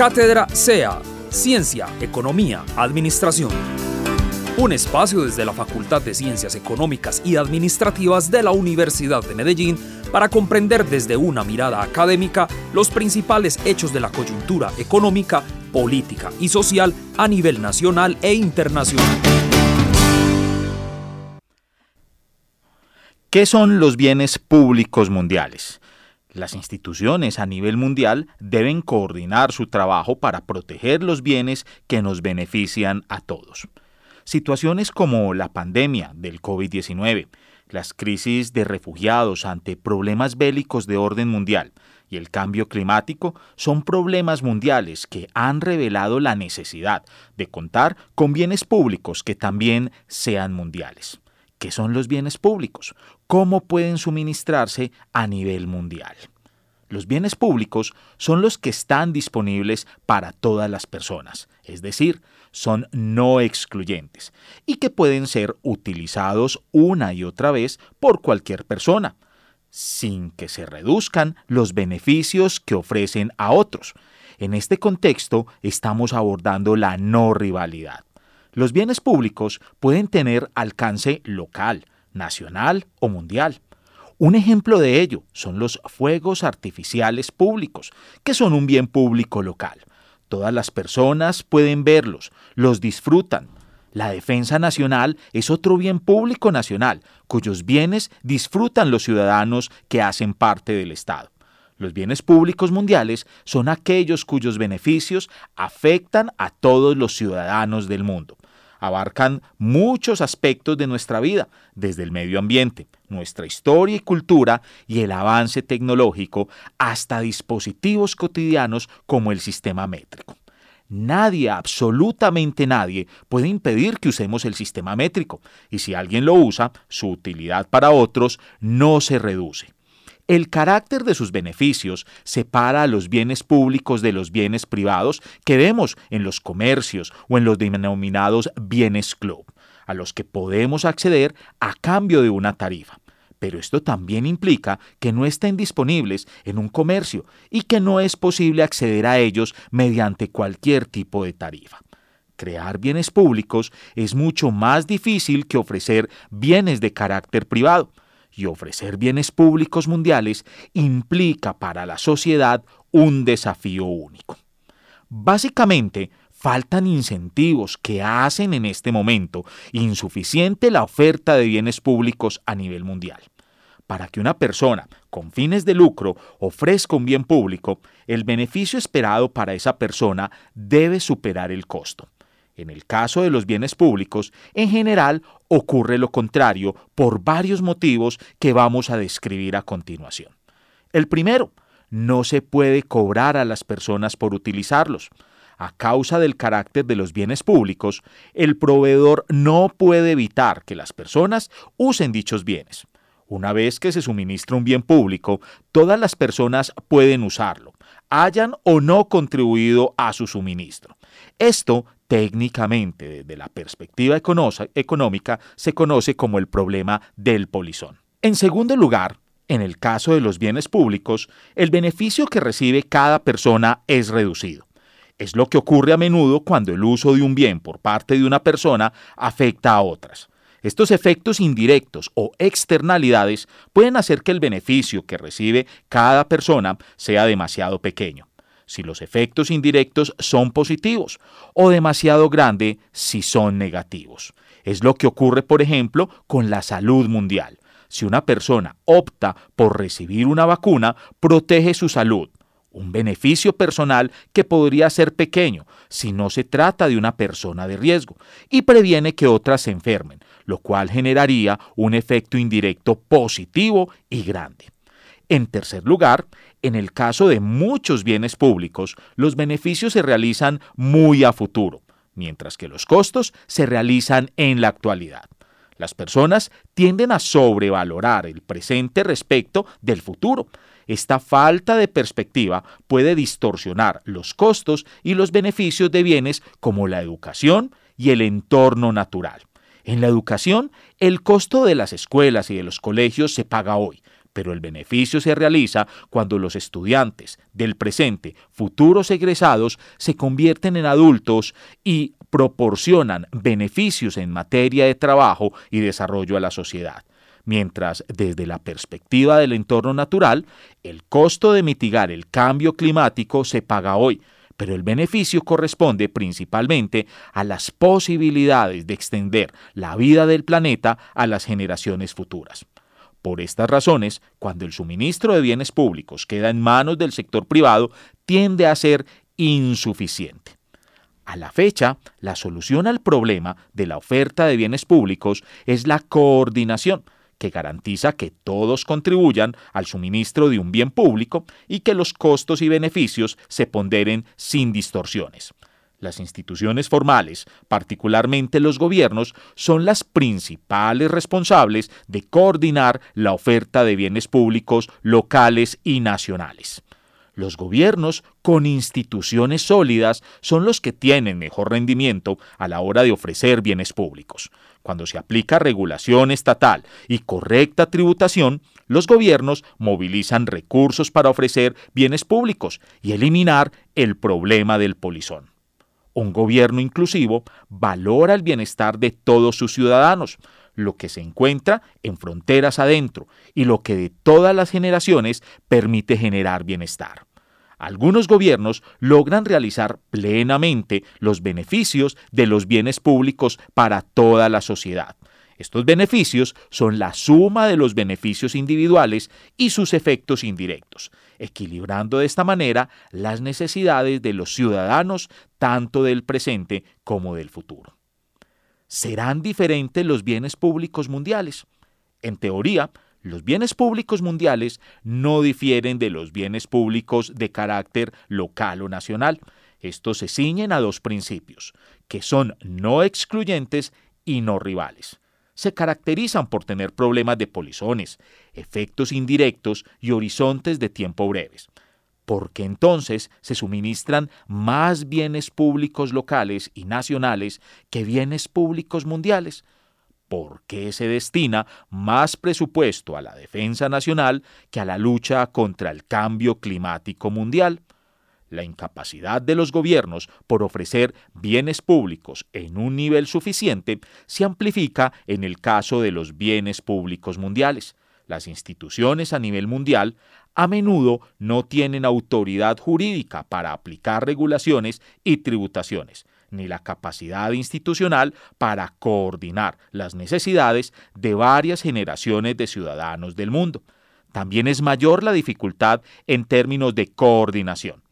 Cátedra SEA, Ciencia, Economía, Administración. Un espacio desde la Facultad de Ciencias Económicas y Administrativas de la Universidad de Medellín para comprender desde una mirada académica los principales hechos de la coyuntura económica, política y social a nivel nacional e internacional. ¿Qué son los bienes públicos mundiales? Las instituciones a nivel mundial deben coordinar su trabajo para proteger los bienes que nos benefician a todos. Situaciones como la pandemia del COVID-19, las crisis de refugiados ante problemas bélicos de orden mundial y el cambio climático son problemas mundiales que han revelado la necesidad de contar con bienes públicos que también sean mundiales. ¿Qué son los bienes públicos? ¿Cómo pueden suministrarse a nivel mundial? Los bienes públicos son los que están disponibles para todas las personas, es decir, son no excluyentes y que pueden ser utilizados una y otra vez por cualquier persona, sin que se reduzcan los beneficios que ofrecen a otros. En este contexto estamos abordando la no rivalidad. Los bienes públicos pueden tener alcance local, nacional o mundial. Un ejemplo de ello son los fuegos artificiales públicos, que son un bien público local. Todas las personas pueden verlos, los disfrutan. La defensa nacional es otro bien público nacional, cuyos bienes disfrutan los ciudadanos que hacen parte del Estado. Los bienes públicos mundiales son aquellos cuyos beneficios afectan a todos los ciudadanos del mundo abarcan muchos aspectos de nuestra vida, desde el medio ambiente, nuestra historia y cultura y el avance tecnológico, hasta dispositivos cotidianos como el sistema métrico. Nadie, absolutamente nadie, puede impedir que usemos el sistema métrico, y si alguien lo usa, su utilidad para otros no se reduce. El carácter de sus beneficios separa a los bienes públicos de los bienes privados que vemos en los comercios o en los denominados bienes club, a los que podemos acceder a cambio de una tarifa. Pero esto también implica que no estén disponibles en un comercio y que no es posible acceder a ellos mediante cualquier tipo de tarifa. Crear bienes públicos es mucho más difícil que ofrecer bienes de carácter privado y ofrecer bienes públicos mundiales implica para la sociedad un desafío único. Básicamente, faltan incentivos que hacen en este momento insuficiente la oferta de bienes públicos a nivel mundial. Para que una persona con fines de lucro ofrezca un bien público, el beneficio esperado para esa persona debe superar el costo. En el caso de los bienes públicos, en general ocurre lo contrario por varios motivos que vamos a describir a continuación. El primero, no se puede cobrar a las personas por utilizarlos. A causa del carácter de los bienes públicos, el proveedor no puede evitar que las personas usen dichos bienes. Una vez que se suministra un bien público, todas las personas pueden usarlo, hayan o no contribuido a su suministro. Esto técnicamente desde la perspectiva económica se conoce como el problema del polizón. En segundo lugar, en el caso de los bienes públicos, el beneficio que recibe cada persona es reducido. Es lo que ocurre a menudo cuando el uso de un bien por parte de una persona afecta a otras. Estos efectos indirectos o externalidades pueden hacer que el beneficio que recibe cada persona sea demasiado pequeño si los efectos indirectos son positivos o demasiado grande si son negativos. Es lo que ocurre, por ejemplo, con la salud mundial. Si una persona opta por recibir una vacuna, protege su salud, un beneficio personal que podría ser pequeño si no se trata de una persona de riesgo, y previene que otras se enfermen, lo cual generaría un efecto indirecto positivo y grande. En tercer lugar, en el caso de muchos bienes públicos, los beneficios se realizan muy a futuro, mientras que los costos se realizan en la actualidad. Las personas tienden a sobrevalorar el presente respecto del futuro. Esta falta de perspectiva puede distorsionar los costos y los beneficios de bienes como la educación y el entorno natural. En la educación, el costo de las escuelas y de los colegios se paga hoy, pero el beneficio se realiza cuando los estudiantes del presente, futuros egresados, se convierten en adultos y proporcionan beneficios en materia de trabajo y desarrollo a la sociedad. Mientras desde la perspectiva del entorno natural, el costo de mitigar el cambio climático se paga hoy, pero el beneficio corresponde principalmente a las posibilidades de extender la vida del planeta a las generaciones futuras. Por estas razones, cuando el suministro de bienes públicos queda en manos del sector privado, tiende a ser insuficiente. A la fecha, la solución al problema de la oferta de bienes públicos es la coordinación, que garantiza que todos contribuyan al suministro de un bien público y que los costos y beneficios se ponderen sin distorsiones. Las instituciones formales, particularmente los gobiernos, son las principales responsables de coordinar la oferta de bienes públicos locales y nacionales. Los gobiernos con instituciones sólidas son los que tienen mejor rendimiento a la hora de ofrecer bienes públicos. Cuando se aplica regulación estatal y correcta tributación, los gobiernos movilizan recursos para ofrecer bienes públicos y eliminar el problema del polizón. Un gobierno inclusivo valora el bienestar de todos sus ciudadanos, lo que se encuentra en fronteras adentro y lo que de todas las generaciones permite generar bienestar. Algunos gobiernos logran realizar plenamente los beneficios de los bienes públicos para toda la sociedad. Estos beneficios son la suma de los beneficios individuales y sus efectos indirectos, equilibrando de esta manera las necesidades de los ciudadanos tanto del presente como del futuro. ¿Serán diferentes los bienes públicos mundiales? En teoría, los bienes públicos mundiales no difieren de los bienes públicos de carácter local o nacional. Estos se ciñen a dos principios, que son no excluyentes y no rivales. Se caracterizan por tener problemas de polizones, efectos indirectos y horizontes de tiempo breves porque entonces se suministran más bienes públicos locales y nacionales que bienes públicos mundiales, ¿Por qué se destina más presupuesto a la defensa nacional que a la lucha contra el cambio climático mundial. La incapacidad de los gobiernos por ofrecer bienes públicos en un nivel suficiente se amplifica en el caso de los bienes públicos mundiales. Las instituciones a nivel mundial a menudo no tienen autoridad jurídica para aplicar regulaciones y tributaciones, ni la capacidad institucional para coordinar las necesidades de varias generaciones de ciudadanos del mundo. También es mayor la dificultad en términos de coordinación.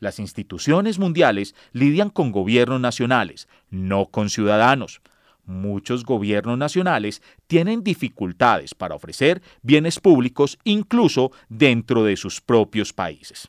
Las instituciones mundiales lidian con gobiernos nacionales, no con ciudadanos. Muchos gobiernos nacionales tienen dificultades para ofrecer bienes públicos incluso dentro de sus propios países.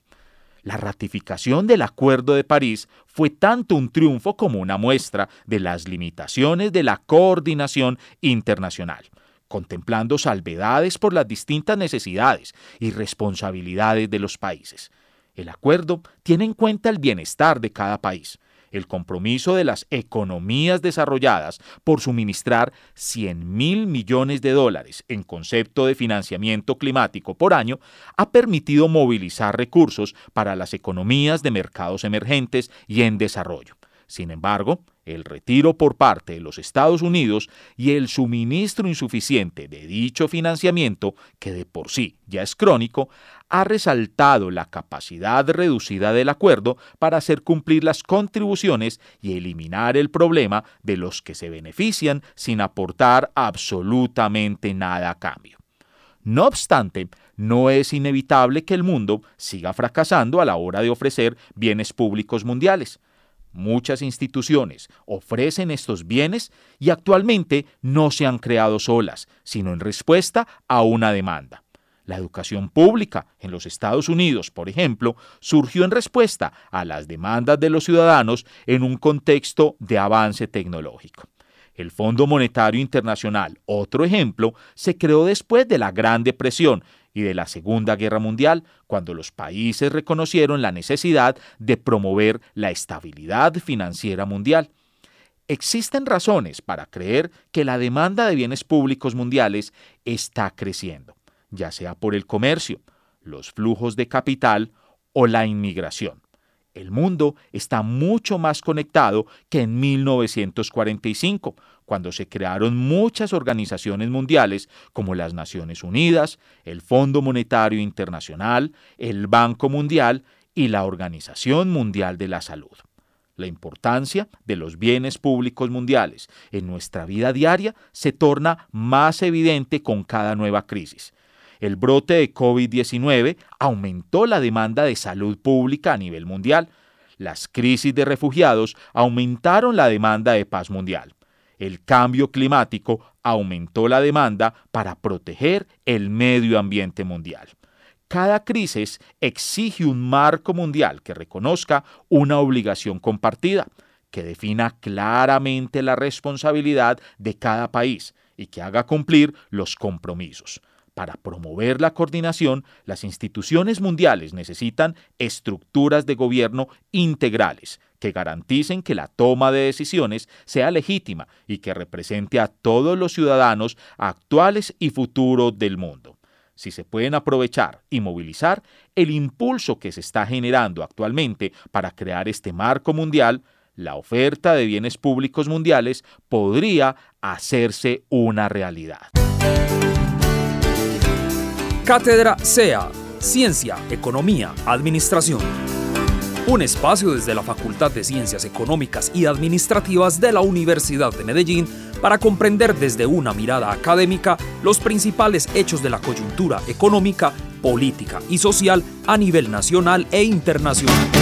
La ratificación del Acuerdo de París fue tanto un triunfo como una muestra de las limitaciones de la coordinación internacional, contemplando salvedades por las distintas necesidades y responsabilidades de los países. El acuerdo tiene en cuenta el bienestar de cada país, el compromiso de las economías desarrolladas por suministrar 100 mil millones de dólares en concepto de financiamiento climático por año ha permitido movilizar recursos para las economías de mercados emergentes y en desarrollo. Sin embargo, el retiro por parte de los Estados Unidos y el suministro insuficiente de dicho financiamiento, que de por sí ya es crónico, ha resaltado la capacidad reducida del acuerdo para hacer cumplir las contribuciones y eliminar el problema de los que se benefician sin aportar absolutamente nada a cambio. No obstante, no es inevitable que el mundo siga fracasando a la hora de ofrecer bienes públicos mundiales. Muchas instituciones ofrecen estos bienes y actualmente no se han creado solas, sino en respuesta a una demanda. La educación pública en los Estados Unidos, por ejemplo, surgió en respuesta a las demandas de los ciudadanos en un contexto de avance tecnológico. El Fondo Monetario Internacional, otro ejemplo, se creó después de la Gran Depresión y de la Segunda Guerra Mundial, cuando los países reconocieron la necesidad de promover la estabilidad financiera mundial. Existen razones para creer que la demanda de bienes públicos mundiales está creciendo. Ya sea por el comercio, los flujos de capital o la inmigración. El mundo está mucho más conectado que en 1945, cuando se crearon muchas organizaciones mundiales como las Naciones Unidas, el Fondo Monetario Internacional, el Banco Mundial y la Organización Mundial de la Salud. La importancia de los bienes públicos mundiales en nuestra vida diaria se torna más evidente con cada nueva crisis. El brote de COVID-19 aumentó la demanda de salud pública a nivel mundial. Las crisis de refugiados aumentaron la demanda de paz mundial. El cambio climático aumentó la demanda para proteger el medio ambiente mundial. Cada crisis exige un marco mundial que reconozca una obligación compartida, que defina claramente la responsabilidad de cada país y que haga cumplir los compromisos. Para promover la coordinación, las instituciones mundiales necesitan estructuras de gobierno integrales que garanticen que la toma de decisiones sea legítima y que represente a todos los ciudadanos actuales y futuros del mundo. Si se pueden aprovechar y movilizar el impulso que se está generando actualmente para crear este marco mundial, la oferta de bienes públicos mundiales podría hacerse una realidad. Cátedra SEA, Ciencia, Economía, Administración. Un espacio desde la Facultad de Ciencias Económicas y Administrativas de la Universidad de Medellín para comprender desde una mirada académica los principales hechos de la coyuntura económica, política y social a nivel nacional e internacional.